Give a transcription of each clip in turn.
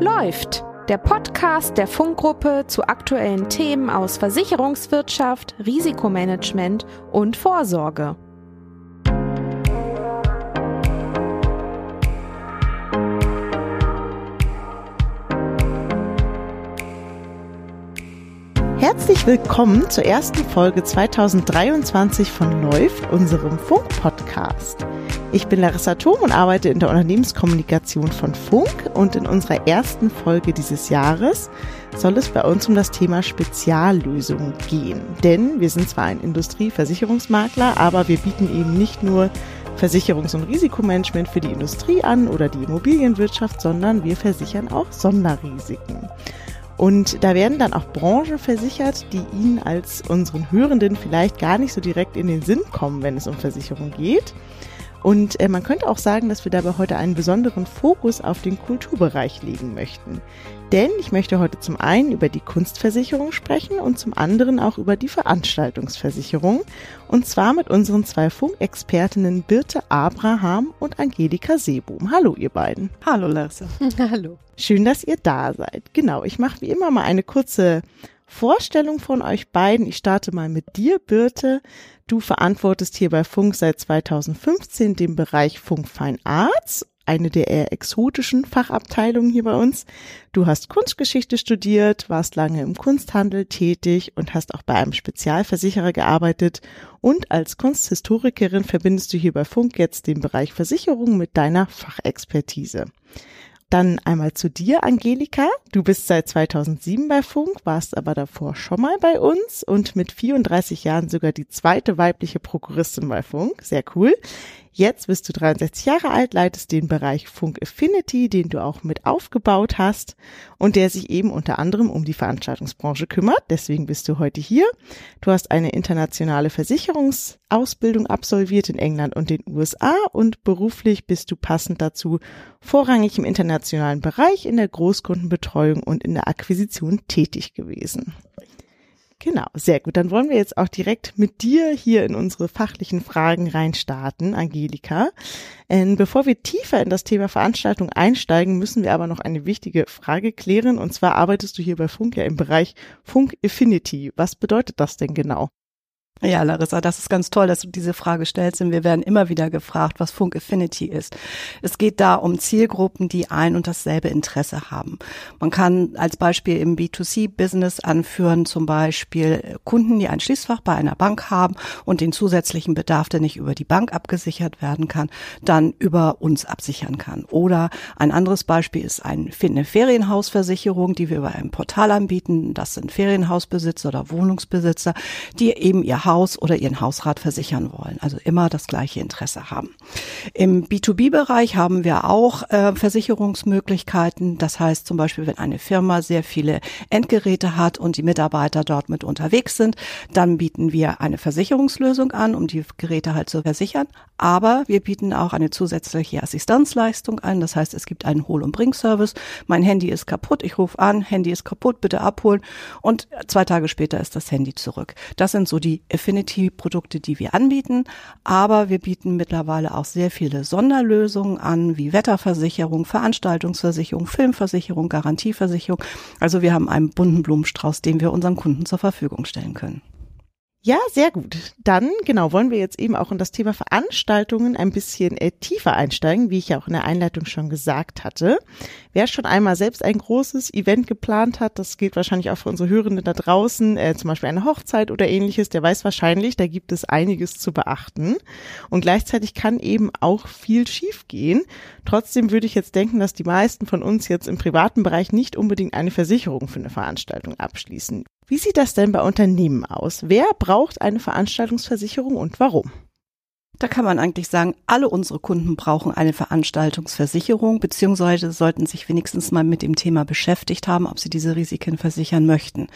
Läuft, der Podcast der Funkgruppe zu aktuellen Themen aus Versicherungswirtschaft, Risikomanagement und Vorsorge. Herzlich willkommen zur ersten Folge 2023 von Läuft, unserem Funk-Podcast. Ich bin Larissa Thom und arbeite in der Unternehmenskommunikation von Funk und in unserer ersten Folge dieses Jahres soll es bei uns um das Thema Speziallösungen gehen. Denn wir sind zwar ein Industrieversicherungsmakler, aber wir bieten eben nicht nur Versicherungs- und Risikomanagement für die Industrie an oder die Immobilienwirtschaft, sondern wir versichern auch Sonderrisiken. Und da werden dann auch Branchen versichert, die Ihnen als unseren Hörenden vielleicht gar nicht so direkt in den Sinn kommen, wenn es um Versicherung geht. Und äh, man könnte auch sagen, dass wir dabei heute einen besonderen Fokus auf den Kulturbereich legen möchten. Denn ich möchte heute zum einen über die Kunstversicherung sprechen und zum anderen auch über die Veranstaltungsversicherung. Und zwar mit unseren zwei Funkexpertinnen Birte Abraham und Angelika Seebohm. Hallo ihr beiden. Hallo Larissa. Hallo. Schön, dass ihr da seid. Genau, ich mache wie immer mal eine kurze Vorstellung von euch beiden. Ich starte mal mit dir, Birte. Du verantwortest hier bei Funk seit 2015 den Bereich Funk Fine Arts, eine der eher exotischen Fachabteilungen hier bei uns. Du hast Kunstgeschichte studiert, warst lange im Kunsthandel tätig und hast auch bei einem Spezialversicherer gearbeitet. Und als Kunsthistorikerin verbindest du hier bei Funk jetzt den Bereich Versicherung mit deiner Fachexpertise. Dann einmal zu dir, Angelika. Du bist seit 2007 bei Funk, warst aber davor schon mal bei uns und mit 34 Jahren sogar die zweite weibliche Prokuristin bei Funk. Sehr cool. Jetzt bist du 63 Jahre alt, leitest den Bereich Funk Affinity, den du auch mit aufgebaut hast und der sich eben unter anderem um die Veranstaltungsbranche kümmert. Deswegen bist du heute hier. Du hast eine internationale Versicherungsausbildung absolviert in England und den USA und beruflich bist du passend dazu vorrangig im internationalen Bereich in der Großkundenbetreuung und in der Akquisition tätig gewesen. Genau, sehr gut. Dann wollen wir jetzt auch direkt mit dir hier in unsere fachlichen Fragen reinstarten, Angelika. Ähm, bevor wir tiefer in das Thema Veranstaltung einsteigen, müssen wir aber noch eine wichtige Frage klären. Und zwar arbeitest du hier bei Funk ja im Bereich Funk Affinity. Was bedeutet das denn genau? Ja, Larissa, das ist ganz toll, dass du diese Frage stellst, denn wir werden immer wieder gefragt, was Funk Affinity ist. Es geht da um Zielgruppen, die ein und dasselbe Interesse haben. Man kann als Beispiel im B2C-Business anführen, zum Beispiel Kunden, die ein Schließfach bei einer Bank haben und den zusätzlichen Bedarf, der nicht über die Bank abgesichert werden kann, dann über uns absichern kann. Oder ein anderes Beispiel ist eine Ferienhausversicherung, die wir über ein Portal anbieten. Das sind Ferienhausbesitzer oder Wohnungsbesitzer, die eben ihr oder ihren Hausrat versichern wollen. Also immer das gleiche Interesse haben. Im B2B-Bereich haben wir auch äh, Versicherungsmöglichkeiten. Das heißt zum Beispiel, wenn eine Firma sehr viele Endgeräte hat und die Mitarbeiter dort mit unterwegs sind, dann bieten wir eine Versicherungslösung an, um die Geräte halt zu versichern. Aber wir bieten auch eine zusätzliche Assistenzleistung an. Das heißt, es gibt einen Hol- und Bring-Service. Mein Handy ist kaputt, ich rufe an, Handy ist kaputt, bitte abholen. Und zwei Tage später ist das Handy zurück. Das sind so die Affinity-Produkte, die wir anbieten. Aber wir bieten mittlerweile auch sehr viele Sonderlösungen an, wie Wetterversicherung, Veranstaltungsversicherung, Filmversicherung, Garantieversicherung. Also wir haben einen bunten Blumenstrauß, den wir unseren Kunden zur Verfügung stellen können. Ja, sehr gut. Dann, genau, wollen wir jetzt eben auch in das Thema Veranstaltungen ein bisschen äh, tiefer einsteigen, wie ich ja auch in der Einleitung schon gesagt hatte. Wer schon einmal selbst ein großes Event geplant hat, das gilt wahrscheinlich auch für unsere Hörenden da draußen, äh, zum Beispiel eine Hochzeit oder ähnliches, der weiß wahrscheinlich, da gibt es einiges zu beachten. Und gleichzeitig kann eben auch viel schiefgehen. Trotzdem würde ich jetzt denken, dass die meisten von uns jetzt im privaten Bereich nicht unbedingt eine Versicherung für eine Veranstaltung abschließen. Wie sieht das denn bei Unternehmen aus? Wer braucht eine Veranstaltungsversicherung und warum? Da kann man eigentlich sagen, alle unsere Kunden brauchen eine Veranstaltungsversicherung, beziehungsweise sollten sich wenigstens mal mit dem Thema beschäftigt haben, ob sie diese Risiken versichern möchten.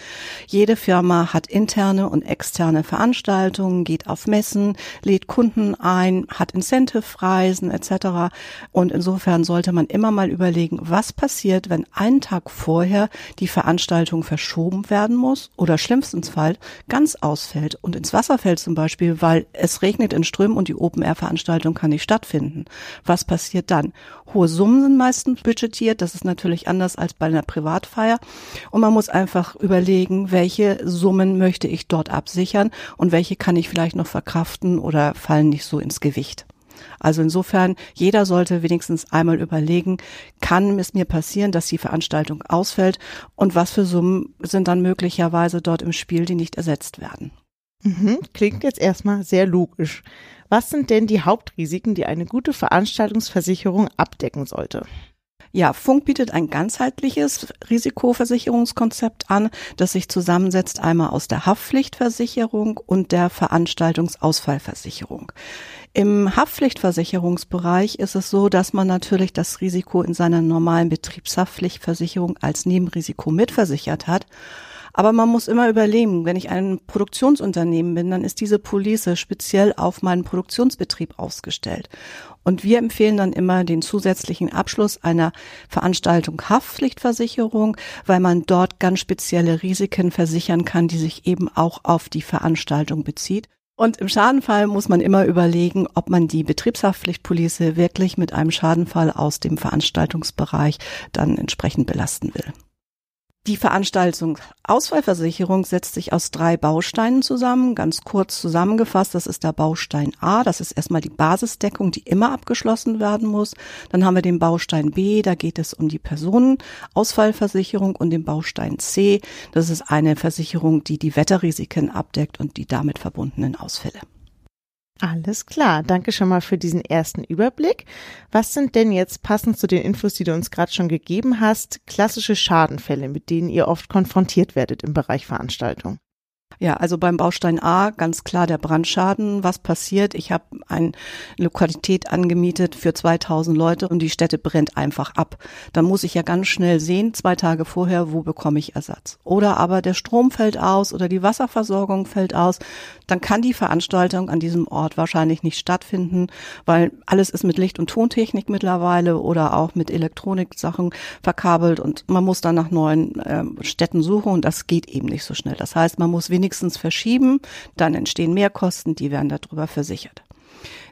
Jede Firma hat interne und externe Veranstaltungen, geht auf Messen, lädt Kunden ein, hat Incentive-Reisen etc. Und insofern sollte man immer mal überlegen, was passiert, wenn einen Tag vorher die Veranstaltung verschoben werden muss oder schlimmstens Fall ganz ausfällt und ins Wasser fällt zum Beispiel, weil es regnet in Strömen und die die Open-Air-Veranstaltung kann nicht stattfinden. Was passiert dann? Hohe Summen sind meistens budgetiert, das ist natürlich anders als bei einer Privatfeier. Und man muss einfach überlegen, welche Summen möchte ich dort absichern und welche kann ich vielleicht noch verkraften oder fallen nicht so ins Gewicht. Also insofern, jeder sollte wenigstens einmal überlegen, kann es mir passieren, dass die Veranstaltung ausfällt und was für Summen sind dann möglicherweise dort im Spiel, die nicht ersetzt werden. Mhm, klingt jetzt erstmal sehr logisch. Was sind denn die Hauptrisiken, die eine gute Veranstaltungsversicherung abdecken sollte? Ja, Funk bietet ein ganzheitliches Risikoversicherungskonzept an, das sich zusammensetzt einmal aus der Haftpflichtversicherung und der Veranstaltungsausfallversicherung. Im Haftpflichtversicherungsbereich ist es so, dass man natürlich das Risiko in seiner normalen Betriebshaftpflichtversicherung als Nebenrisiko mitversichert hat. Aber man muss immer überlegen, wenn ich ein Produktionsunternehmen bin, dann ist diese Police speziell auf meinen Produktionsbetrieb ausgestellt. Und wir empfehlen dann immer den zusätzlichen Abschluss einer Veranstaltung Haftpflichtversicherung, weil man dort ganz spezielle Risiken versichern kann, die sich eben auch auf die Veranstaltung bezieht. Und im Schadenfall muss man immer überlegen, ob man die Betriebshaftpflichtpolice wirklich mit einem Schadenfall aus dem Veranstaltungsbereich dann entsprechend belasten will. Die Veranstaltungsausfallversicherung setzt sich aus drei Bausteinen zusammen. Ganz kurz zusammengefasst, das ist der Baustein A, das ist erstmal die Basisdeckung, die immer abgeschlossen werden muss. Dann haben wir den Baustein B, da geht es um die Personenausfallversicherung und den Baustein C, das ist eine Versicherung, die die Wetterrisiken abdeckt und die damit verbundenen Ausfälle. Alles klar, danke schon mal für diesen ersten Überblick. Was sind denn jetzt passend zu den Infos, die du uns gerade schon gegeben hast, klassische Schadenfälle, mit denen ihr oft konfrontiert werdet im Bereich Veranstaltung? Ja, also beim Baustein A ganz klar der Brandschaden. Was passiert? Ich habe eine Lokalität angemietet für 2000 Leute und die Stätte brennt einfach ab. Dann muss ich ja ganz schnell sehen, zwei Tage vorher, wo bekomme ich Ersatz. Oder aber der Strom fällt aus oder die Wasserversorgung fällt aus. Dann kann die Veranstaltung an diesem Ort wahrscheinlich nicht stattfinden, weil alles ist mit Licht- und Tontechnik mittlerweile oder auch mit Elektroniksachen verkabelt und man muss dann nach neuen äh, Städten suchen und das geht eben nicht so schnell. Das heißt, man muss wenig wenigstens verschieben, dann entstehen Mehrkosten, die werden darüber versichert.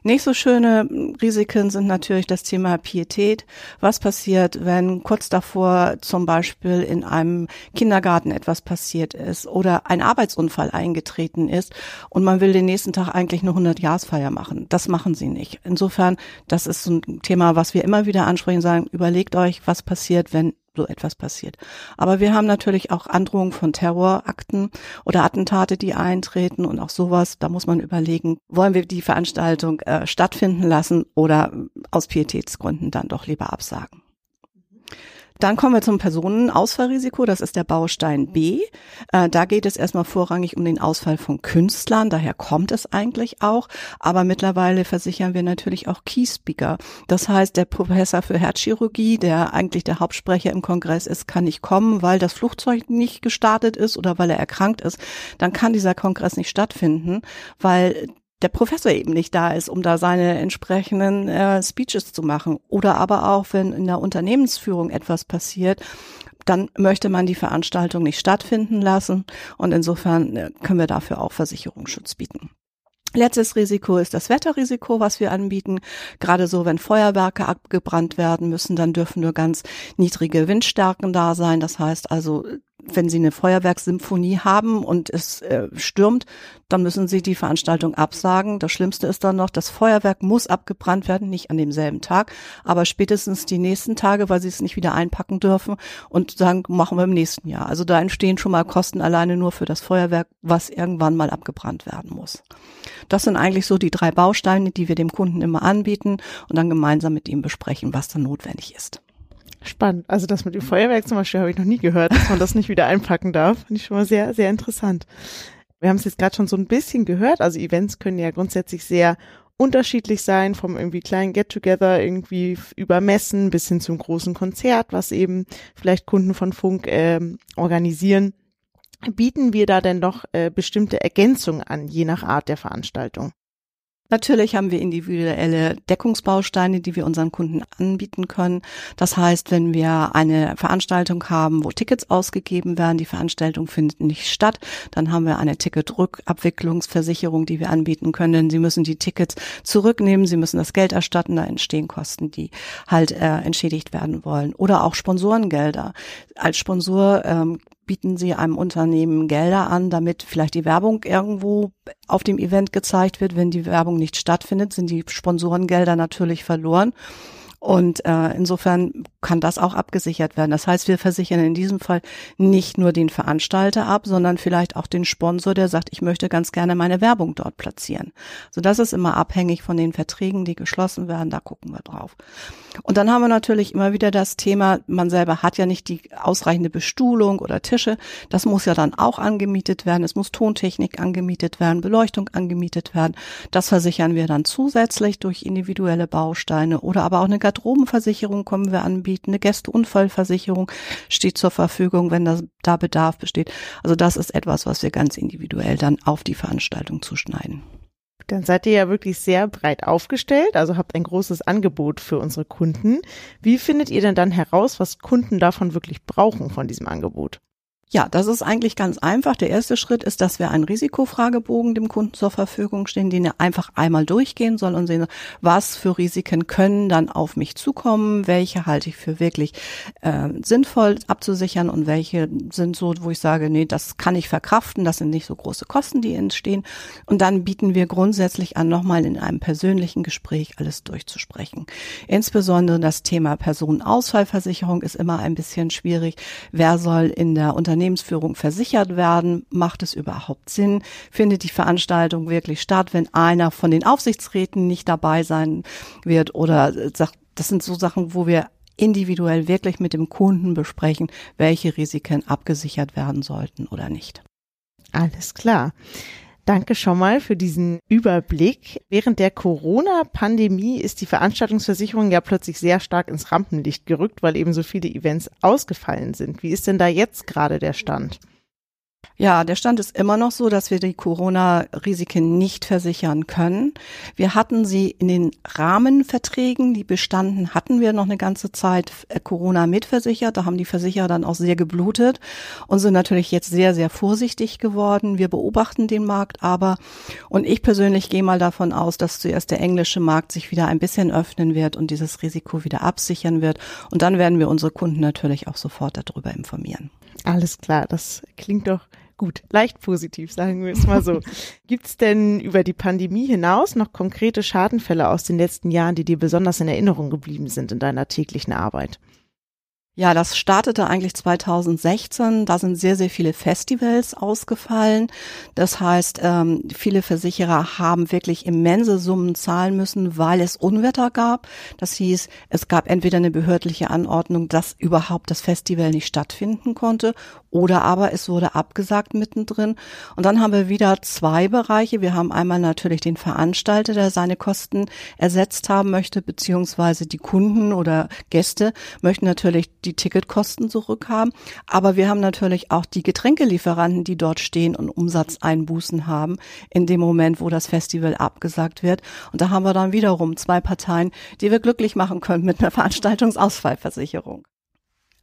Nicht so schöne Risiken sind natürlich das Thema Pietät. Was passiert, wenn kurz davor zum Beispiel in einem Kindergarten etwas passiert ist oder ein Arbeitsunfall eingetreten ist und man will den nächsten Tag eigentlich eine 100-Jahresfeier machen? Das machen sie nicht. Insofern, das ist ein Thema, was wir immer wieder ansprechen, sagen, überlegt euch, was passiert, wenn so etwas passiert. Aber wir haben natürlich auch Androhungen von Terrorakten oder Attentate, die eintreten und auch sowas. Da muss man überlegen, wollen wir die Veranstaltung äh, stattfinden lassen oder aus Pietätsgründen dann doch lieber absagen. Dann kommen wir zum Personenausfallrisiko. Das ist der Baustein B. Äh, da geht es erstmal vorrangig um den Ausfall von Künstlern. Daher kommt es eigentlich auch. Aber mittlerweile versichern wir natürlich auch Key Speaker. Das heißt, der Professor für Herzchirurgie, der eigentlich der Hauptsprecher im Kongress ist, kann nicht kommen, weil das Flugzeug nicht gestartet ist oder weil er erkrankt ist. Dann kann dieser Kongress nicht stattfinden, weil der Professor eben nicht da ist, um da seine entsprechenden äh, Speeches zu machen. Oder aber auch, wenn in der Unternehmensführung etwas passiert, dann möchte man die Veranstaltung nicht stattfinden lassen. Und insofern äh, können wir dafür auch Versicherungsschutz bieten. Letztes Risiko ist das Wetterrisiko, was wir anbieten. Gerade so, wenn Feuerwerke abgebrannt werden müssen, dann dürfen nur ganz niedrige Windstärken da sein. Das heißt also, wenn Sie eine Feuerwerkssymphonie haben und es äh, stürmt, dann müssen Sie die Veranstaltung absagen. Das Schlimmste ist dann noch, das Feuerwerk muss abgebrannt werden, nicht an demselben Tag, aber spätestens die nächsten Tage, weil Sie es nicht wieder einpacken dürfen und sagen, machen wir im nächsten Jahr. Also da entstehen schon mal Kosten alleine nur für das Feuerwerk, was irgendwann mal abgebrannt werden muss. Das sind eigentlich so die drei Bausteine, die wir dem Kunden immer anbieten und dann gemeinsam mit ihm besprechen, was dann notwendig ist. Spannend. Also das mit dem Feuerwerk zum Beispiel habe ich noch nie gehört, dass man das nicht wieder einpacken darf. Finde ich schon mal sehr, sehr interessant. Wir haben es jetzt gerade schon so ein bisschen gehört. Also Events können ja grundsätzlich sehr unterschiedlich sein, vom irgendwie kleinen Get-Together irgendwie über Messen bis hin zum großen Konzert, was eben vielleicht Kunden von Funk äh, organisieren. Bieten wir da denn doch äh, bestimmte Ergänzungen an, je nach Art der Veranstaltung? Natürlich haben wir individuelle Deckungsbausteine, die wir unseren Kunden anbieten können. Das heißt, wenn wir eine Veranstaltung haben, wo Tickets ausgegeben werden, die Veranstaltung findet nicht statt, dann haben wir eine Ticketrückabwicklungsversicherung, die wir anbieten können. Denn Sie müssen die Tickets zurücknehmen, Sie müssen das Geld erstatten, da entstehen Kosten, die halt äh, entschädigt werden wollen. Oder auch Sponsorengelder. Als Sponsor ähm, bieten Sie einem Unternehmen Gelder an, damit vielleicht die Werbung irgendwo auf dem Event gezeigt wird. Wenn die Werbung nicht stattfindet, sind die Sponsorengelder natürlich verloren. Und äh, insofern kann das auch abgesichert werden. Das heißt, wir versichern in diesem Fall nicht nur den Veranstalter ab, sondern vielleicht auch den Sponsor, der sagt, ich möchte ganz gerne meine Werbung dort platzieren. So das ist immer abhängig von den Verträgen, die geschlossen werden. Da gucken wir drauf. Und dann haben wir natürlich immer wieder das Thema, man selber hat ja nicht die ausreichende Bestuhlung oder Tische. Das muss ja dann auch angemietet werden. Es muss Tontechnik angemietet werden, Beleuchtung angemietet werden. Das versichern wir dann zusätzlich durch individuelle Bausteine oder aber auch eine Garderobenversicherung kommen wir anbieten. Eine Gästeunfallversicherung steht zur Verfügung, wenn das, da Bedarf besteht. Also das ist etwas, was wir ganz individuell dann auf die Veranstaltung zuschneiden. Dann seid ihr ja wirklich sehr breit aufgestellt, also habt ein großes Angebot für unsere Kunden. Wie findet ihr denn dann heraus, was Kunden davon wirklich brauchen von diesem Angebot? Ja, das ist eigentlich ganz einfach. Der erste Schritt ist, dass wir einen Risikofragebogen dem Kunden zur Verfügung stehen, den er einfach einmal durchgehen soll und sehen, was für Risiken können dann auf mich zukommen, welche halte ich für wirklich äh, sinnvoll abzusichern und welche sind so, wo ich sage, nee, das kann ich verkraften, das sind nicht so große Kosten, die entstehen. Und dann bieten wir grundsätzlich an, nochmal in einem persönlichen Gespräch alles durchzusprechen. Insbesondere das Thema Personenausfallversicherung ist immer ein bisschen schwierig. Wer soll in der Unternehmen Unternehmensführung versichert werden? Macht es überhaupt Sinn? Findet die Veranstaltung wirklich statt, wenn einer von den Aufsichtsräten nicht dabei sein wird oder sagt, das sind so Sachen, wo wir individuell wirklich mit dem Kunden besprechen, welche Risiken abgesichert werden sollten oder nicht. Alles klar. Danke schon mal für diesen Überblick. Während der Corona-Pandemie ist die Veranstaltungsversicherung ja plötzlich sehr stark ins Rampenlicht gerückt, weil eben so viele Events ausgefallen sind. Wie ist denn da jetzt gerade der Stand? Ja, der Stand ist immer noch so, dass wir die Corona-Risiken nicht versichern können. Wir hatten sie in den Rahmenverträgen, die bestanden, hatten wir noch eine ganze Zeit äh, Corona mitversichert. Da haben die Versicherer dann auch sehr geblutet und sind natürlich jetzt sehr, sehr vorsichtig geworden. Wir beobachten den Markt aber und ich persönlich gehe mal davon aus, dass zuerst der englische Markt sich wieder ein bisschen öffnen wird und dieses Risiko wieder absichern wird. Und dann werden wir unsere Kunden natürlich auch sofort darüber informieren. Alles klar, das klingt doch gut, leicht positiv, sagen wir es mal so. Gibt es denn über die Pandemie hinaus noch konkrete Schadenfälle aus den letzten Jahren, die dir besonders in Erinnerung geblieben sind in deiner täglichen Arbeit? Ja, das startete eigentlich 2016. Da sind sehr, sehr viele Festivals ausgefallen. Das heißt, ähm, viele Versicherer haben wirklich immense Summen zahlen müssen, weil es Unwetter gab. Das hieß, es gab entweder eine behördliche Anordnung, dass überhaupt das Festival nicht stattfinden konnte, oder aber es wurde abgesagt mittendrin. Und dann haben wir wieder zwei Bereiche. Wir haben einmal natürlich den Veranstalter, der seine Kosten ersetzt haben möchte, beziehungsweise die Kunden oder Gäste möchten natürlich die Ticketkosten zurückhaben. Aber wir haben natürlich auch die Getränkelieferanten, die dort stehen und Umsatzeinbußen haben in dem Moment, wo das Festival abgesagt wird. Und da haben wir dann wiederum zwei Parteien, die wir glücklich machen können mit einer Veranstaltungsausfallversicherung.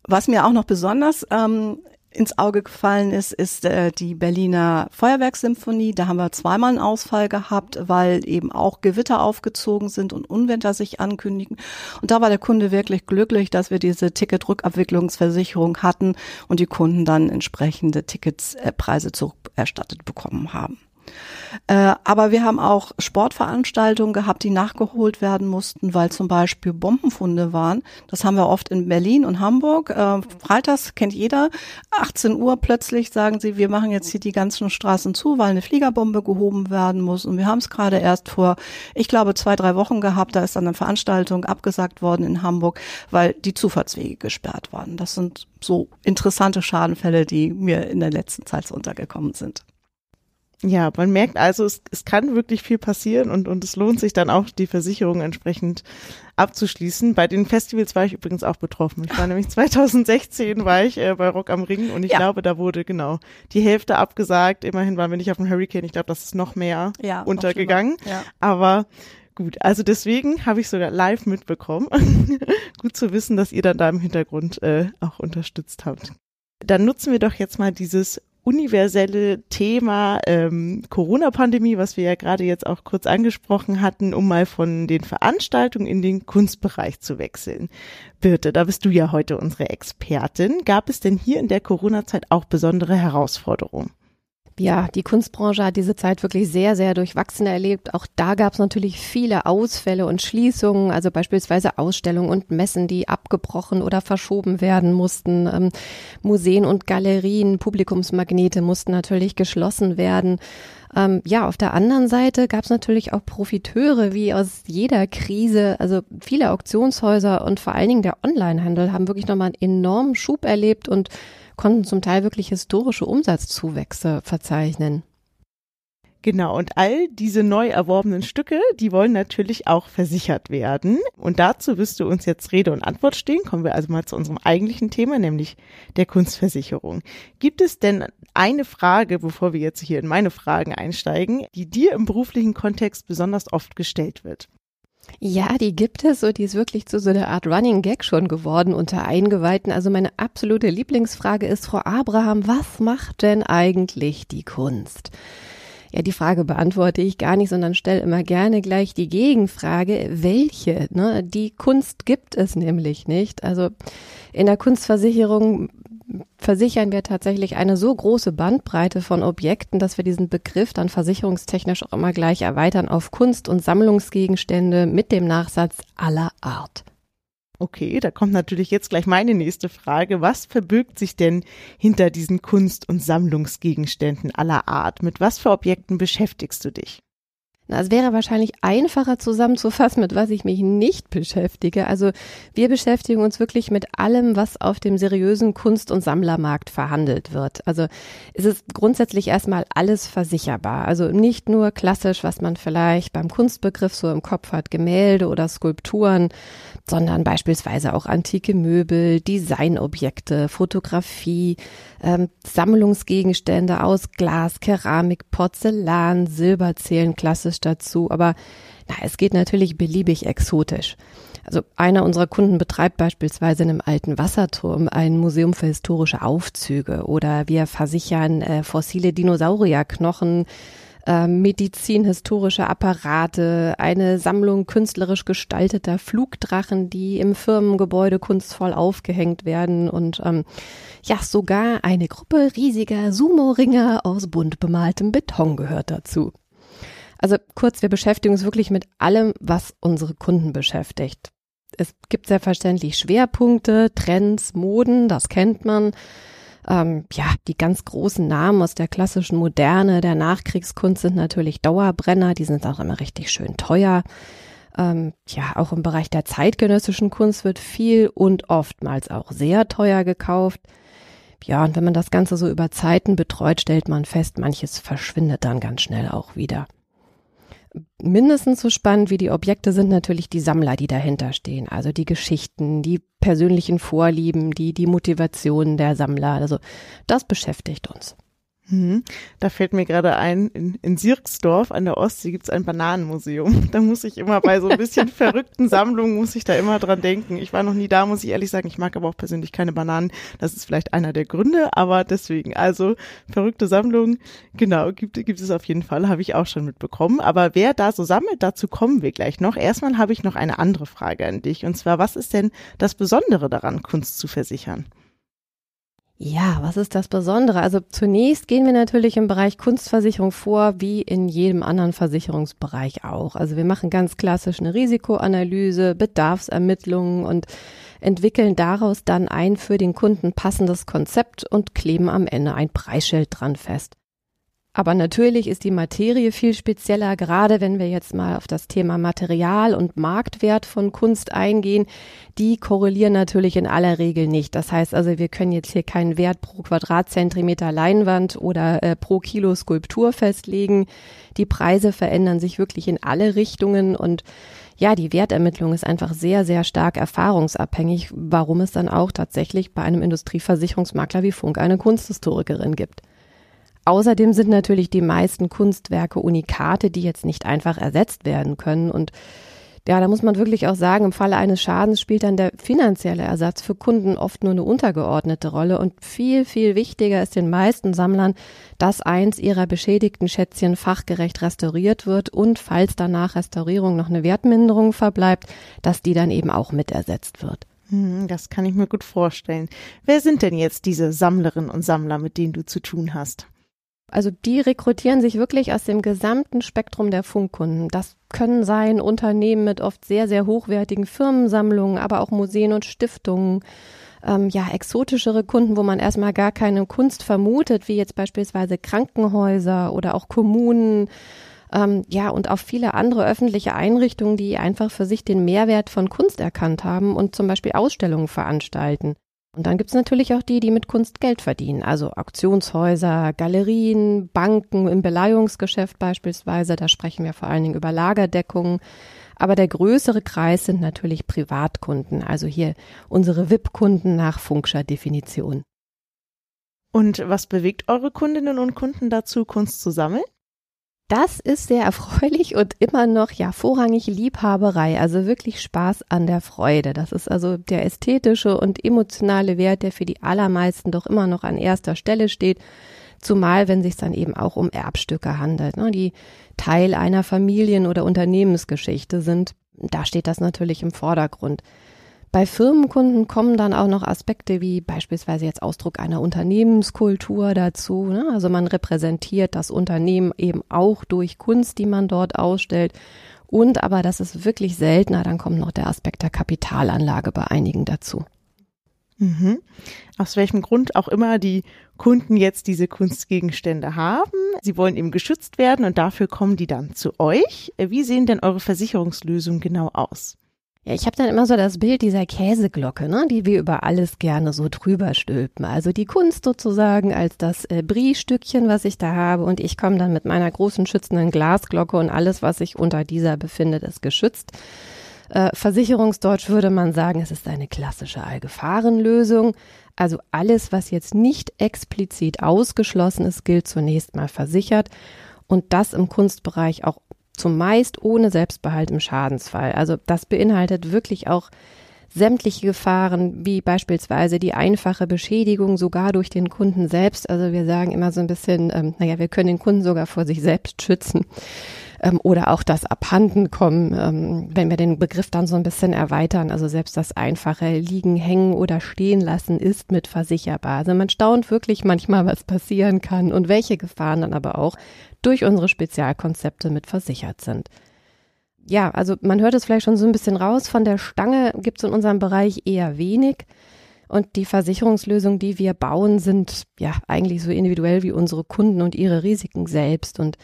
Was mir auch noch besonders ähm, ins Auge gefallen ist, ist äh, die Berliner Feuerwerkssymphonie. Da haben wir zweimal einen Ausfall gehabt, weil eben auch Gewitter aufgezogen sind und Unwetter sich ankündigen. Und da war der Kunde wirklich glücklich, dass wir diese Ticketrückabwicklungsversicherung hatten und die Kunden dann entsprechende Ticketspreise äh, zurückerstattet bekommen haben. Äh, aber wir haben auch Sportveranstaltungen gehabt, die nachgeholt werden mussten, weil zum Beispiel Bombenfunde waren. Das haben wir oft in Berlin und Hamburg. Äh, freitags kennt jeder. 18 Uhr plötzlich sagen sie, wir machen jetzt hier die ganzen Straßen zu, weil eine Fliegerbombe gehoben werden muss. Und wir haben es gerade erst vor, ich glaube, zwei, drei Wochen gehabt. Da ist dann eine Veranstaltung abgesagt worden in Hamburg, weil die Zufahrtswege gesperrt waren. Das sind so interessante Schadenfälle, die mir in der letzten Zeit so untergekommen sind. Ja, man merkt also, es, es kann wirklich viel passieren und, und es lohnt sich dann auch, die Versicherung entsprechend abzuschließen. Bei den Festivals war ich übrigens auch betroffen. Ich war nämlich 2016 war ich äh, bei Rock am Ring und ich ja. glaube, da wurde genau die Hälfte abgesagt. Immerhin waren wir nicht auf dem Hurricane. Ich glaube, das ist noch mehr ja, untergegangen. Ja. Aber gut, also deswegen habe ich sogar live mitbekommen. gut zu wissen, dass ihr dann da im Hintergrund äh, auch unterstützt habt. Dann nutzen wir doch jetzt mal dieses universelle Thema ähm, Corona-Pandemie, was wir ja gerade jetzt auch kurz angesprochen hatten, um mal von den Veranstaltungen in den Kunstbereich zu wechseln. Birte, da bist du ja heute unsere Expertin. Gab es denn hier in der Corona-Zeit auch besondere Herausforderungen? Ja, die Kunstbranche hat diese Zeit wirklich sehr, sehr durchwachsen erlebt. Auch da gab es natürlich viele Ausfälle und Schließungen, also beispielsweise Ausstellungen und Messen, die abgebrochen oder verschoben werden mussten. Ähm, Museen und Galerien, Publikumsmagnete mussten natürlich geschlossen werden. Ähm, ja, auf der anderen Seite gab es natürlich auch Profiteure, wie aus jeder Krise. Also viele Auktionshäuser und vor allen Dingen der Onlinehandel haben wirklich nochmal einen enormen Schub erlebt und konnten zum Teil wirklich historische Umsatzzuwächse verzeichnen. Genau, und all diese neu erworbenen Stücke, die wollen natürlich auch versichert werden. Und dazu wirst du uns jetzt Rede und Antwort stehen. Kommen wir also mal zu unserem eigentlichen Thema, nämlich der Kunstversicherung. Gibt es denn eine Frage, bevor wir jetzt hier in meine Fragen einsteigen, die dir im beruflichen Kontext besonders oft gestellt wird? Ja, die gibt es und die ist wirklich zu so einer Art Running Gag schon geworden unter Eingeweihten. Also meine absolute Lieblingsfrage ist, Frau Abraham, was macht denn eigentlich die Kunst? Ja, die Frage beantworte ich gar nicht, sondern stelle immer gerne gleich die Gegenfrage, welche? Ne? Die Kunst gibt es nämlich nicht. Also in der Kunstversicherung versichern wir tatsächlich eine so große Bandbreite von Objekten, dass wir diesen Begriff dann versicherungstechnisch auch immer gleich erweitern auf Kunst- und Sammlungsgegenstände mit dem Nachsatz aller Art. Okay, da kommt natürlich jetzt gleich meine nächste Frage. Was verbirgt sich denn hinter diesen Kunst- und Sammlungsgegenständen aller Art? Mit was für Objekten beschäftigst du dich? Es wäre wahrscheinlich einfacher zusammenzufassen, mit was ich mich nicht beschäftige. Also wir beschäftigen uns wirklich mit allem, was auf dem seriösen Kunst- und Sammlermarkt verhandelt wird. Also es ist grundsätzlich erstmal alles versicherbar. Also nicht nur klassisch, was man vielleicht beim Kunstbegriff so im Kopf hat, Gemälde oder Skulpturen, sondern beispielsweise auch antike Möbel, Designobjekte, Fotografie, ähm, Sammlungsgegenstände aus Glas, Keramik, Porzellan, Silber zählen klassisch dazu, aber na, es geht natürlich beliebig exotisch. Also einer unserer Kunden betreibt beispielsweise in einem alten Wasserturm ein Museum für historische Aufzüge oder wir versichern äh, fossile Dinosaurierknochen, äh, medizinhistorische Apparate, eine Sammlung künstlerisch gestalteter Flugdrachen, die im Firmengebäude kunstvoll aufgehängt werden und ähm, ja, sogar eine Gruppe riesiger Sumo-Ringer aus bunt bemaltem Beton gehört dazu. Also kurz, wir beschäftigen uns wirklich mit allem, was unsere Kunden beschäftigt. Es gibt selbstverständlich Schwerpunkte, Trends, Moden, das kennt man. Ähm, ja, die ganz großen Namen aus der klassischen Moderne, der Nachkriegskunst sind natürlich Dauerbrenner, die sind auch immer richtig schön teuer. Ähm, ja, auch im Bereich der zeitgenössischen Kunst wird viel und oftmals auch sehr teuer gekauft. Ja, und wenn man das Ganze so über Zeiten betreut, stellt man fest, manches verschwindet dann ganz schnell auch wieder. Mindestens so spannend wie die Objekte sind natürlich die Sammler, die dahinter stehen. Also die Geschichten, die persönlichen Vorlieben, die, die Motivationen der Sammler. Also das beschäftigt uns. Hm, da fällt mir gerade ein, in, in Sirksdorf an der Ostsee gibt's ein Bananenmuseum. Da muss ich immer bei so ein bisschen verrückten Sammlungen, muss ich da immer dran denken. Ich war noch nie da, muss ich ehrlich sagen. Ich mag aber auch persönlich keine Bananen. Das ist vielleicht einer der Gründe, aber deswegen. Also verrückte Sammlungen, genau, gibt, gibt es auf jeden Fall, habe ich auch schon mitbekommen. Aber wer da so sammelt, dazu kommen wir gleich noch. Erstmal habe ich noch eine andere Frage an dich. Und zwar, was ist denn das Besondere daran, Kunst zu versichern? Ja, was ist das Besondere? Also zunächst gehen wir natürlich im Bereich Kunstversicherung vor, wie in jedem anderen Versicherungsbereich auch. Also wir machen ganz klassisch eine Risikoanalyse, Bedarfsermittlungen und entwickeln daraus dann ein für den Kunden passendes Konzept und kleben am Ende ein Preisschild dran fest. Aber natürlich ist die Materie viel spezieller, gerade wenn wir jetzt mal auf das Thema Material und Marktwert von Kunst eingehen. Die korrelieren natürlich in aller Regel nicht. Das heißt also, wir können jetzt hier keinen Wert pro Quadratzentimeter Leinwand oder äh, pro Kilo Skulptur festlegen. Die Preise verändern sich wirklich in alle Richtungen und ja, die Wertermittlung ist einfach sehr, sehr stark erfahrungsabhängig, warum es dann auch tatsächlich bei einem Industrieversicherungsmakler wie Funk eine Kunsthistorikerin gibt. Außerdem sind natürlich die meisten Kunstwerke Unikate, die jetzt nicht einfach ersetzt werden können. Und ja, da muss man wirklich auch sagen, im Falle eines Schadens spielt dann der finanzielle Ersatz für Kunden oft nur eine untergeordnete Rolle. Und viel, viel wichtiger ist den meisten Sammlern, dass eins ihrer beschädigten Schätzchen fachgerecht restauriert wird und falls danach Restaurierung noch eine Wertminderung verbleibt, dass die dann eben auch mit ersetzt wird. Hm, das kann ich mir gut vorstellen. Wer sind denn jetzt diese Sammlerinnen und Sammler, mit denen du zu tun hast? Also die rekrutieren sich wirklich aus dem gesamten Spektrum der Funkkunden. Das können sein Unternehmen mit oft sehr, sehr hochwertigen Firmensammlungen, aber auch Museen und Stiftungen. Ähm, ja, exotischere Kunden, wo man erstmal gar keine Kunst vermutet, wie jetzt beispielsweise Krankenhäuser oder auch Kommunen. Ähm, ja, und auch viele andere öffentliche Einrichtungen, die einfach für sich den Mehrwert von Kunst erkannt haben und zum Beispiel Ausstellungen veranstalten. Und dann gibt's natürlich auch die, die mit Kunst Geld verdienen, also Auktionshäuser, Galerien, Banken im Beleihungsgeschäft beispielsweise, da sprechen wir vor allen Dingen über Lagerdeckungen. Aber der größere Kreis sind natürlich Privatkunden, also hier unsere VIP-Kunden nach Funkscher Definition. Und was bewegt eure Kundinnen und Kunden dazu, Kunst zu sammeln? Das ist sehr erfreulich und immer noch ja vorrangig Liebhaberei, also wirklich Spaß an der Freude. Das ist also der ästhetische und emotionale Wert, der für die allermeisten doch immer noch an erster Stelle steht. Zumal, wenn sich dann eben auch um Erbstücke handelt, ne, die Teil einer Familien- oder Unternehmensgeschichte sind. Da steht das natürlich im Vordergrund. Bei Firmenkunden kommen dann auch noch Aspekte wie beispielsweise jetzt Ausdruck einer Unternehmenskultur dazu. Ne? Also man repräsentiert das Unternehmen eben auch durch Kunst, die man dort ausstellt. Und aber das ist wirklich seltener, dann kommt noch der Aspekt der Kapitalanlage bei einigen dazu. Mhm. Aus welchem Grund auch immer die Kunden jetzt diese Kunstgegenstände haben. Sie wollen eben geschützt werden und dafür kommen die dann zu euch. Wie sehen denn eure Versicherungslösungen genau aus? Ja, ich habe dann immer so das Bild dieser Käseglocke, ne, die wir über alles gerne so drüber stülpen. Also die Kunst sozusagen als das äh, Brie-Stückchen, was ich da habe und ich komme dann mit meiner großen schützenden Glasglocke und alles, was sich unter dieser befindet, ist geschützt. Äh, Versicherungsdeutsch würde man sagen, es ist eine klassische Allgefahrenlösung. Also alles, was jetzt nicht explizit ausgeschlossen ist, gilt zunächst mal versichert und das im Kunstbereich auch zumeist ohne Selbstbehalt im Schadensfall. Also das beinhaltet wirklich auch sämtliche Gefahren, wie beispielsweise die einfache Beschädigung sogar durch den Kunden selbst. Also wir sagen immer so ein bisschen, ähm, naja, wir können den Kunden sogar vor sich selbst schützen. Ähm, oder auch das Abhandenkommen, ähm, wenn wir den Begriff dann so ein bisschen erweitern. Also selbst das einfache Liegen, Hängen oder Stehen lassen ist mit versicherbar. Also man staunt wirklich manchmal, was passieren kann und welche Gefahren dann aber auch durch unsere Spezialkonzepte mit versichert sind. Ja, also man hört es vielleicht schon so ein bisschen raus. Von der Stange gibt es in unserem Bereich eher wenig. Und die Versicherungslösungen, die wir bauen, sind ja eigentlich so individuell wie unsere Kunden und ihre Risiken selbst. Und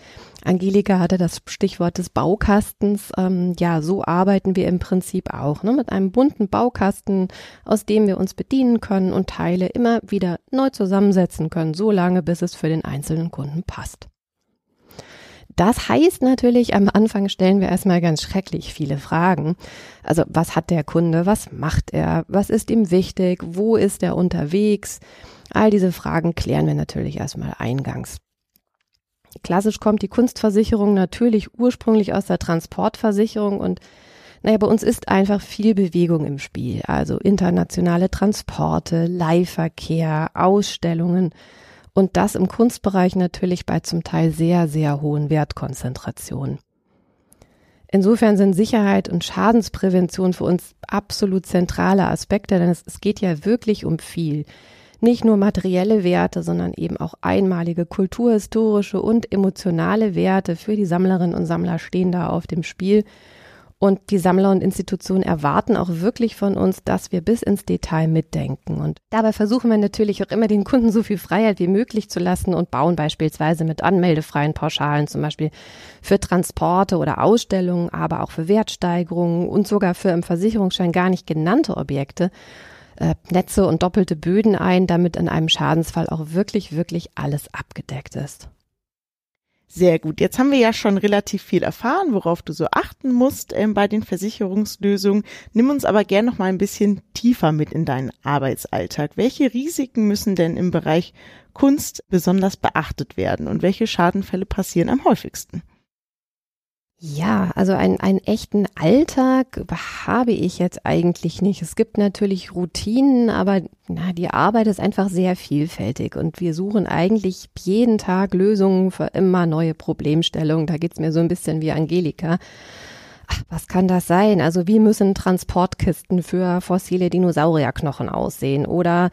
Angelika hatte das Stichwort des Baukastens. Ähm, ja, so arbeiten wir im Prinzip auch, ne? mit einem bunten Baukasten, aus dem wir uns bedienen können und Teile immer wieder neu zusammensetzen können, so lange, bis es für den einzelnen Kunden passt. Das heißt natürlich, am Anfang stellen wir erstmal ganz schrecklich viele Fragen. Also was hat der Kunde, was macht er, was ist ihm wichtig, wo ist er unterwegs? All diese Fragen klären wir natürlich erstmal eingangs. Klassisch kommt die Kunstversicherung natürlich ursprünglich aus der Transportversicherung und naja, bei uns ist einfach viel Bewegung im Spiel. Also internationale Transporte, Leihverkehr, Ausstellungen, und das im Kunstbereich natürlich bei zum Teil sehr, sehr hohen Wertkonzentrationen. Insofern sind Sicherheit und Schadensprävention für uns absolut zentrale Aspekte, denn es, es, geht ja wirklich um viel. Nicht nur materielle Werte, sondern eben auch einmalige kulturhistorische und emotionale Werte für die Sammlerinnen und Sammler stehen da auf dem Spiel. Und die Sammler und Institutionen erwarten auch wirklich von uns, dass wir bis ins Detail mitdenken. Und dabei versuchen wir natürlich auch immer den Kunden so viel Freiheit wie möglich zu lassen und bauen beispielsweise mit anmeldefreien Pauschalen zum Beispiel für Transporte oder Ausstellungen, aber auch für Wertsteigerungen und sogar für im Versicherungsschein gar nicht genannte Objekte äh, Netze und doppelte Böden ein, damit in einem Schadensfall auch wirklich, wirklich alles abgedeckt ist. Sehr gut. Jetzt haben wir ja schon relativ viel erfahren, worauf du so achten musst ähm, bei den Versicherungslösungen. Nimm uns aber gern noch mal ein bisschen tiefer mit in deinen Arbeitsalltag. Welche Risiken müssen denn im Bereich Kunst besonders beachtet werden und welche Schadenfälle passieren am häufigsten? Ja, also einen, einen echten Alltag habe ich jetzt eigentlich nicht. Es gibt natürlich Routinen, aber na, die Arbeit ist einfach sehr vielfältig und wir suchen eigentlich jeden Tag Lösungen für immer neue Problemstellungen. Da geht's mir so ein bisschen wie Angelika. Ach, was kann das sein? Also wie müssen Transportkisten für fossile Dinosaurierknochen aussehen? Oder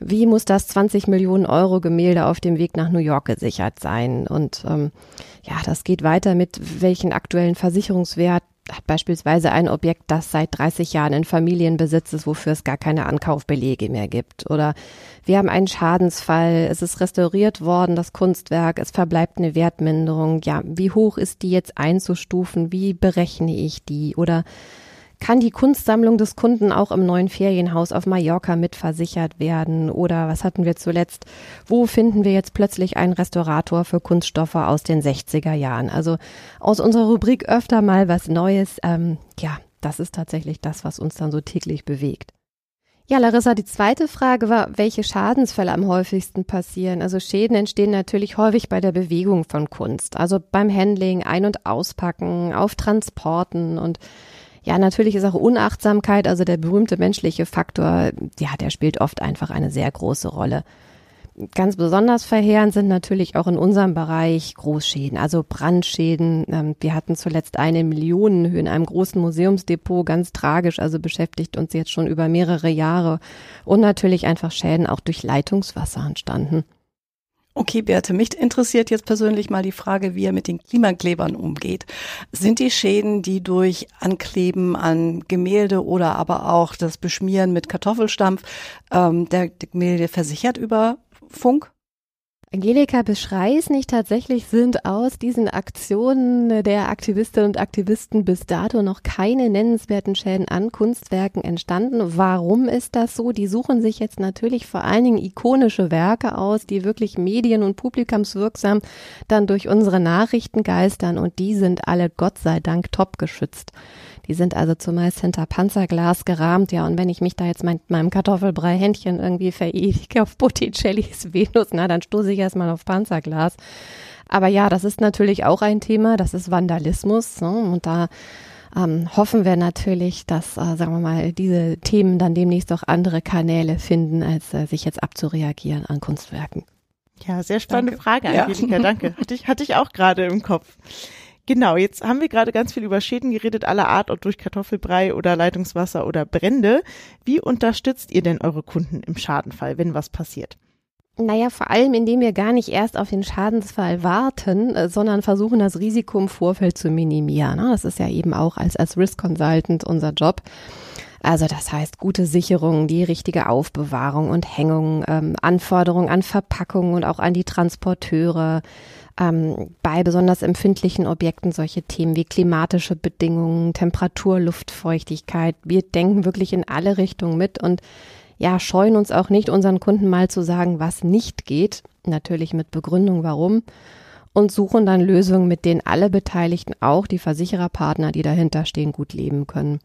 wie muss das 20 Millionen Euro Gemälde auf dem Weg nach New York gesichert sein? Und ähm, ja, das geht weiter mit welchen aktuellen Versicherungswert hat beispielsweise ein Objekt, das seit 30 Jahren in Familienbesitz ist, wofür es gar keine Ankaufbelege mehr gibt. Oder wir haben einen Schadensfall, es ist restauriert worden, das Kunstwerk, es verbleibt eine Wertminderung. Ja, wie hoch ist die jetzt einzustufen? Wie berechne ich die? Oder kann die Kunstsammlung des Kunden auch im neuen Ferienhaus auf Mallorca mitversichert werden? Oder was hatten wir zuletzt? Wo finden wir jetzt plötzlich einen Restaurator für Kunststoffe aus den 60er Jahren? Also aus unserer Rubrik öfter mal was Neues. Ähm, ja, das ist tatsächlich das, was uns dann so täglich bewegt. Ja, Larissa, die zweite Frage war, welche Schadensfälle am häufigsten passieren. Also Schäden entstehen natürlich häufig bei der Bewegung von Kunst, also beim Handling, Ein- und Auspacken, auf Transporten und ja, natürlich ist auch Unachtsamkeit, also der berühmte menschliche Faktor, ja, der spielt oft einfach eine sehr große Rolle. Ganz besonders verheerend sind natürlich auch in unserem Bereich Großschäden, also Brandschäden. Ähm, wir hatten zuletzt eine Millionenhöhe in einem großen Museumsdepot, ganz tragisch, also beschäftigt uns jetzt schon über mehrere Jahre. Und natürlich einfach Schäden auch durch Leitungswasser entstanden. Okay, Berthe, mich interessiert jetzt persönlich mal die Frage, wie er mit den Klimaklebern umgeht. Sind die Schäden, die durch Ankleben an Gemälde oder aber auch das Beschmieren mit Kartoffelstampf ähm, der Gemälde versichert über Funk? Angelika Beschreis nicht tatsächlich sind aus diesen Aktionen der Aktivistinnen und Aktivisten bis dato noch keine nennenswerten Schäden an Kunstwerken entstanden. Warum ist das so? Die suchen sich jetzt natürlich vor allen Dingen ikonische Werke aus, die wirklich medien- und publikumswirksam dann durch unsere Nachrichten geistern und die sind alle Gott sei Dank top geschützt. Die sind also zumeist hinter Panzerglas gerahmt, ja. Und wenn ich mich da jetzt mit meinem Kartoffelbrei-Händchen irgendwie verewige auf Botticellis Venus, na, dann stoße ich erstmal auf Panzerglas. Aber ja, das ist natürlich auch ein Thema, das ist Vandalismus. Ne? Und da ähm, hoffen wir natürlich, dass, äh, sagen wir mal, diese Themen dann demnächst auch andere Kanäle finden, als äh, sich jetzt abzureagieren an Kunstwerken. Ja, sehr spannende danke. Frage, Angelika, ja. danke. Hatte ich, hatte ich auch gerade im Kopf. Genau, jetzt haben wir gerade ganz viel über Schäden geredet aller Art, ob durch Kartoffelbrei oder Leitungswasser oder Brände. Wie unterstützt ihr denn eure Kunden im Schadenfall, wenn was passiert? Naja, vor allem, indem wir gar nicht erst auf den Schadensfall warten, äh, sondern versuchen, das Risiko im Vorfeld zu minimieren. Das ist ja eben auch als, als Risk Consultant unser Job. Also das heißt gute Sicherung, die richtige Aufbewahrung und Hängung, ähm, Anforderungen an Verpackungen und auch an die Transporteure, ähm, bei besonders empfindlichen Objekten solche Themen wie klimatische Bedingungen, Temperatur, Luftfeuchtigkeit. Wir denken wirklich in alle Richtungen mit und ja, scheuen uns auch nicht, unseren Kunden mal zu sagen, was nicht geht. Natürlich mit Begründung, warum. Und suchen dann Lösungen, mit denen alle Beteiligten, auch die Versichererpartner, die dahinter stehen, gut leben können.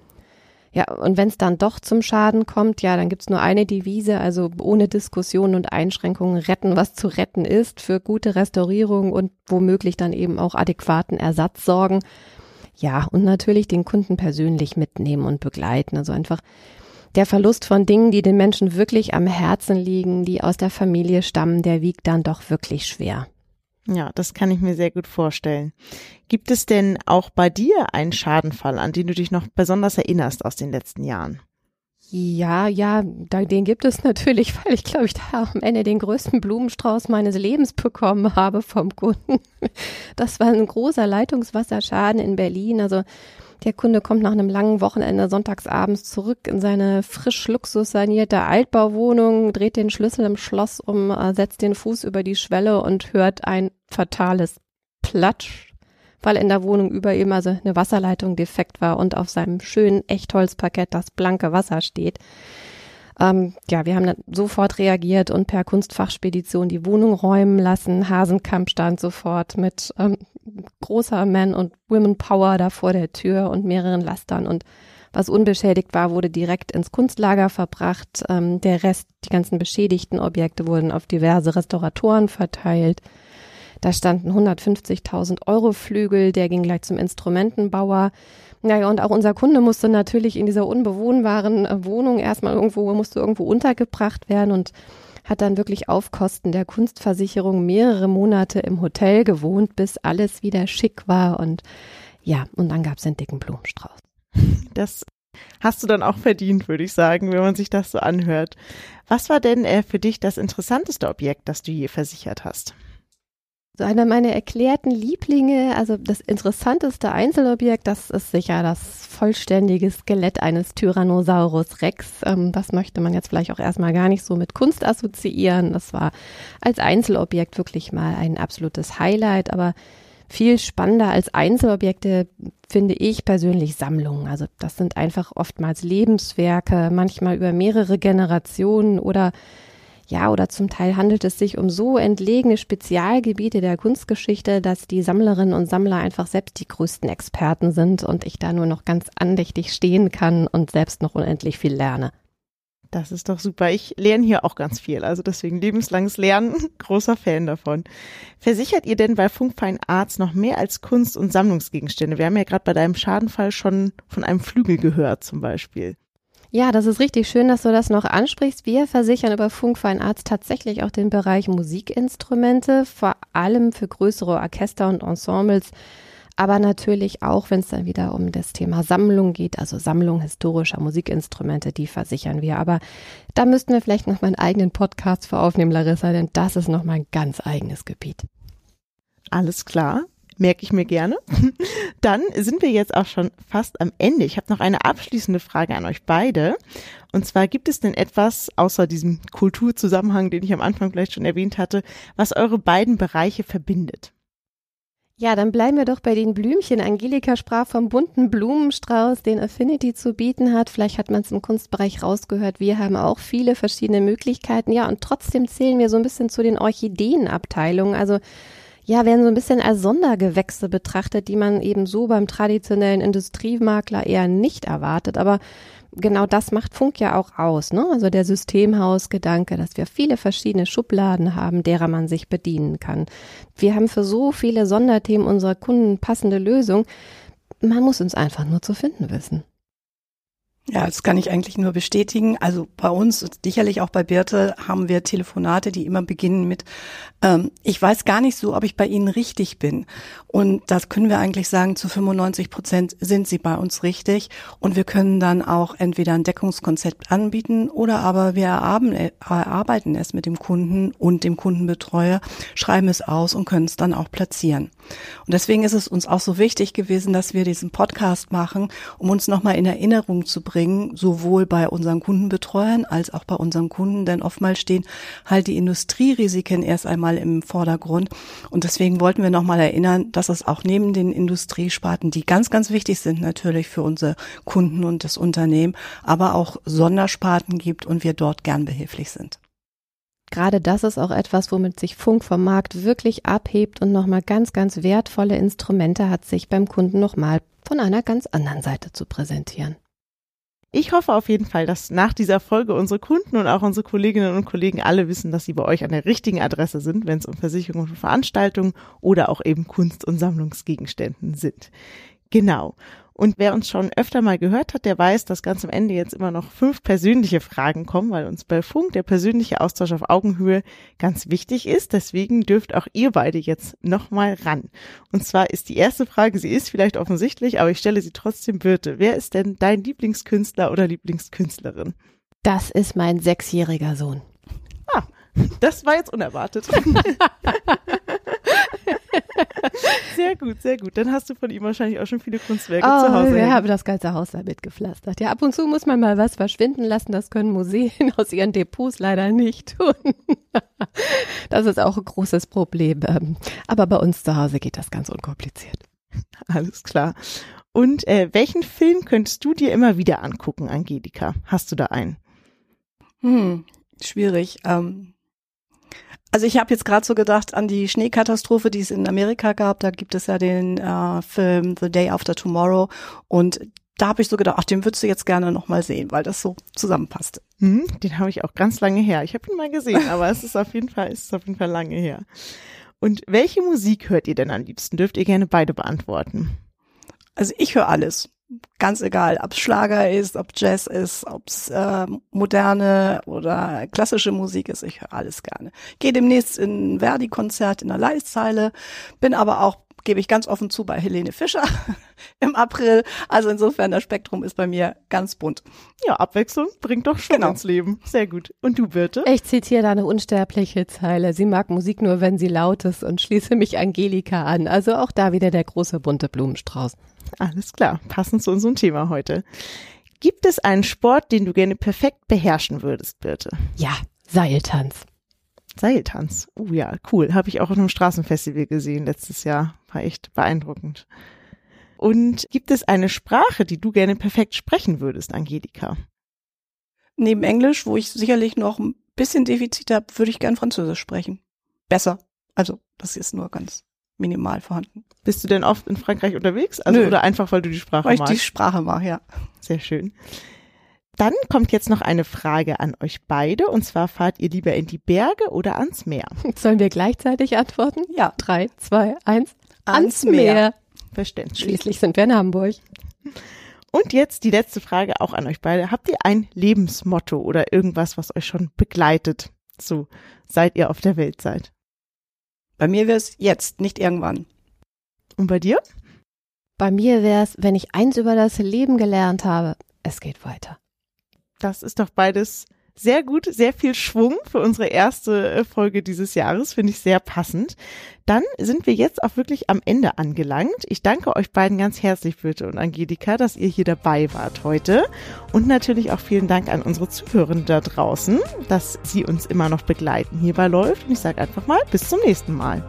Ja, und wenn es dann doch zum Schaden kommt, ja, dann gibt's nur eine Devise, also ohne Diskussion und Einschränkungen retten, was zu retten ist, für gute Restaurierung und womöglich dann eben auch adäquaten Ersatz sorgen. Ja, und natürlich den Kunden persönlich mitnehmen und begleiten. Also einfach der Verlust von Dingen, die den Menschen wirklich am Herzen liegen, die aus der Familie stammen, der wiegt dann doch wirklich schwer. Ja, das kann ich mir sehr gut vorstellen. Gibt es denn auch bei dir einen Schadenfall, an den du dich noch besonders erinnerst aus den letzten Jahren? Ja, ja, den gibt es natürlich, weil ich glaube ich da am Ende den größten Blumenstrauß meines Lebens bekommen habe vom Kunden. Das war ein großer Leitungswasserschaden in Berlin. Also Der Kunde kommt nach einem langen Wochenende sonntagsabends zurück in seine frisch luxussanierte Altbauwohnung, dreht den Schlüssel im Schloss um, äh, setzt den Fuß über die Schwelle und hört ein fatales Platsch, weil in der Wohnung über ihm also eine Wasserleitung defekt war und auf seinem schönen Echtholzparkett das blanke Wasser steht. Ähm, ja, wir haben dann sofort reagiert und per Kunstfachspedition die Wohnung räumen lassen. Hasenkamp stand sofort mit ähm, großer Man- und Women Power da vor der Tür und mehreren Lastern und was unbeschädigt war, wurde direkt ins Kunstlager verbracht. Ähm, der Rest, die ganzen beschädigten Objekte wurden auf diverse Restauratoren verteilt. Da standen 150.000 Euro Flügel, der ging gleich zum Instrumentenbauer. Naja, und auch unser Kunde musste natürlich in dieser unbewohnbaren äh, Wohnung erstmal irgendwo, musste irgendwo untergebracht werden und hat dann wirklich auf Kosten der Kunstversicherung mehrere Monate im Hotel gewohnt, bis alles wieder schick war und ja, und dann gab es den dicken Blumenstrauß. Das hast du dann auch verdient, würde ich sagen, wenn man sich das so anhört. Was war denn äh, für dich das interessanteste Objekt, das du je versichert hast? So einer meiner erklärten Lieblinge, also das interessanteste Einzelobjekt, das ist sicher das vollständige Skelett eines Tyrannosaurus Rex. Ähm, das möchte man jetzt vielleicht auch erstmal gar nicht so mit Kunst assoziieren. Das war als Einzelobjekt wirklich mal ein absolutes Highlight, aber viel spannender als Einzelobjekte finde ich persönlich Sammlungen. Also das sind einfach oftmals Lebenswerke, manchmal über mehrere Generationen oder ja, oder zum Teil handelt es sich um so entlegene Spezialgebiete der Kunstgeschichte, dass die Sammlerinnen und Sammler einfach selbst die größten Experten sind und ich da nur noch ganz andächtig stehen kann und selbst noch unendlich viel lerne. Das ist doch super. Ich lerne hier auch ganz viel. Also deswegen lebenslanges Lernen, großer Fan davon. Versichert ihr denn bei Funkfein Arts noch mehr als Kunst- und Sammlungsgegenstände? Wir haben ja gerade bei deinem Schadenfall schon von einem Flügel gehört zum Beispiel. Ja, das ist richtig schön, dass du das noch ansprichst. Wir versichern über Funkfein Arts tatsächlich auch den Bereich Musikinstrumente, vor allem für größere Orchester und Ensembles, aber natürlich auch, wenn es dann wieder um das Thema Sammlung geht, also Sammlung historischer Musikinstrumente, die versichern wir. Aber da müssten wir vielleicht noch mal einen eigenen Podcast für aufnehmen, Larissa, denn das ist noch mal ein ganz eigenes Gebiet. Alles klar merke ich mir gerne. Dann sind wir jetzt auch schon fast am Ende. Ich habe noch eine abschließende Frage an euch beide. Und zwar gibt es denn etwas außer diesem Kulturzusammenhang, den ich am Anfang vielleicht schon erwähnt hatte, was eure beiden Bereiche verbindet? Ja, dann bleiben wir doch bei den Blümchen. Angelika sprach vom bunten Blumenstrauß, den Affinity zu bieten hat. Vielleicht hat man es im Kunstbereich rausgehört. Wir haben auch viele verschiedene Möglichkeiten. Ja, und trotzdem zählen wir so ein bisschen zu den Orchideenabteilungen. Also ja, werden so ein bisschen als Sondergewächse betrachtet, die man eben so beim traditionellen Industriemakler eher nicht erwartet. Aber genau das macht Funk ja auch aus, ne? Also der Systemhausgedanke, dass wir viele verschiedene Schubladen haben, derer man sich bedienen kann. Wir haben für so viele Sonderthemen unserer Kunden passende Lösungen. Man muss uns einfach nur zu finden wissen. Ja, das kann ich eigentlich nur bestätigen. Also bei uns, sicherlich auch bei Birte, haben wir Telefonate, die immer beginnen mit, ähm, ich weiß gar nicht so, ob ich bei Ihnen richtig bin. Und das können wir eigentlich sagen, zu 95 Prozent sind Sie bei uns richtig. Und wir können dann auch entweder ein Deckungskonzept anbieten oder aber wir erarbeiten es mit dem Kunden und dem Kundenbetreuer, schreiben es aus und können es dann auch platzieren. Und deswegen ist es uns auch so wichtig gewesen, dass wir diesen Podcast machen, um uns nochmal in Erinnerung zu bringen, sowohl bei unseren Kundenbetreuern als auch bei unseren Kunden, denn oftmals stehen halt die Industrierisiken erst einmal im Vordergrund. Und deswegen wollten wir nochmal erinnern, dass es auch neben den Industriesparten, die ganz, ganz wichtig sind natürlich für unsere Kunden und das Unternehmen, aber auch Sondersparten gibt und wir dort gern behilflich sind. Gerade das ist auch etwas, womit sich Funk vom Markt wirklich abhebt und nochmal ganz, ganz wertvolle Instrumente hat, sich beim Kunden nochmal von einer ganz anderen Seite zu präsentieren. Ich hoffe auf jeden Fall, dass nach dieser Folge unsere Kunden und auch unsere Kolleginnen und Kollegen alle wissen, dass sie bei euch an der richtigen Adresse sind, wenn es um Versicherungen und Veranstaltungen oder auch eben Kunst- und Sammlungsgegenständen sind. Genau. Und wer uns schon öfter mal gehört hat, der weiß, dass ganz am Ende jetzt immer noch fünf persönliche Fragen kommen, weil uns bei Funk der persönliche Austausch auf Augenhöhe ganz wichtig ist. Deswegen dürft auch ihr beide jetzt nochmal ran. Und zwar ist die erste Frage, sie ist vielleicht offensichtlich, aber ich stelle sie trotzdem Birte. Wer ist denn dein Lieblingskünstler oder Lieblingskünstlerin? Das ist mein sechsjähriger Sohn. Ah, das war jetzt unerwartet. Sehr gut, sehr gut. Dann hast du von ihm wahrscheinlich auch schon viele Kunstwerke oh, zu Hause. Wir hängen. haben das ganze Haus damit gepflastert. Ja, ab und zu muss man mal was verschwinden lassen. Das können Museen aus ihren Depots leider nicht tun. Das ist auch ein großes Problem. Ähm, Aber bei uns zu Hause geht das ganz unkompliziert. Alles klar. Und äh, welchen Film könntest du dir immer wieder angucken, Angelika? Hast du da einen? Hm, schwierig. Ähm, also ich habe jetzt gerade so gedacht an die Schneekatastrophe, die es in Amerika gab. Da gibt es ja den äh, Film The Day After Tomorrow und da habe ich so gedacht, ach, den würdest du jetzt gerne noch mal sehen, weil das so zusammenpasst. Hm, den habe ich auch ganz lange her. Ich habe ihn mal gesehen, aber es ist auf jeden Fall, es ist auf jeden Fall lange her. Und welche Musik hört ihr denn am liebsten? Dürft ihr gerne beide beantworten. Also ich höre alles. Ganz egal, ob Schlager ist, ob Jazz ist, ob es äh, moderne oder klassische Musik ist, ich höre alles gerne. Gehe demnächst in ein Verdi-Konzert in der Leiszeile, bin aber auch, gebe ich ganz offen zu, bei Helene Fischer im April. Also insofern, das Spektrum ist bei mir ganz bunt. Ja, Abwechslung bringt doch schon Genau. ins Leben. Sehr gut. Und du, Birte? Ich zitiere da eine unsterbliche Zeile. Sie mag Musik nur, wenn sie laut ist und schließe mich Angelika an. Also auch da wieder der große bunte Blumenstrauß. Alles klar, passend zu unserem Thema heute. Gibt es einen Sport, den du gerne perfekt beherrschen würdest, Birte? Ja, Seiltanz. Seiltanz. Oh ja, cool. Habe ich auch auf einem Straßenfestival gesehen letztes Jahr. War echt beeindruckend. Und gibt es eine Sprache, die du gerne perfekt sprechen würdest, Angelika? Neben Englisch, wo ich sicherlich noch ein bisschen Defizit habe, würde ich gern Französisch sprechen. Besser. Also, das ist nur ganz minimal vorhanden. Bist du denn oft in Frankreich unterwegs? Also Nö. oder einfach, weil du die Sprache Weil ich magst? die Sprache mache, ja. Sehr schön. Dann kommt jetzt noch eine Frage an euch beide. Und zwar fahrt ihr lieber in die Berge oder ans Meer? Sollen wir gleichzeitig antworten? Ja. Drei, zwei, eins. Ans Meer. Verständlich. Schließlich sind wir in Hamburg. Und jetzt die letzte Frage auch an euch beide. Habt ihr ein Lebensmotto oder irgendwas, was euch schon begleitet? So, seit ihr auf der Welt seid. Bei mir wäre es jetzt, nicht irgendwann. Und bei dir? Bei mir wäre es, wenn ich eins über das Leben gelernt habe, es geht weiter. Das ist doch beides sehr gut, sehr viel Schwung für unsere erste äh, Folge dieses Jahres, finde ich sehr passend. Dann sind wir jetzt auch wirklich am Ende angelangt. Ich danke euch beiden ganz herzlich, Birte und Angelika, dass ihr hier dabei wart heute. Und natürlich auch vielen Dank an unsere Zuhörenden da draußen, dass sie uns immer noch begleiten hierbei läuft. Und ich sage einfach mal, bis zum nächsten Mal.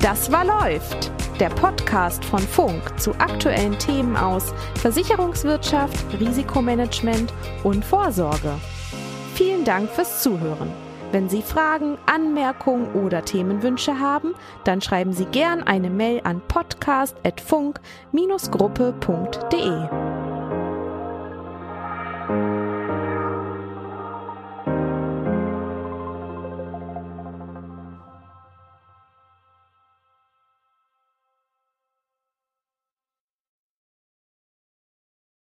Das war läuft der Podcast von Funk zu aktuellen Themen aus Versicherungswirtschaft, Risikomanagement und Vorsorge. Vielen Dank fürs Zuhören. Wenn Sie Fragen, Anmerkungen oder Themenwünsche haben, dann schreiben Sie gern eine Mail an podcast.funk-gruppe.de.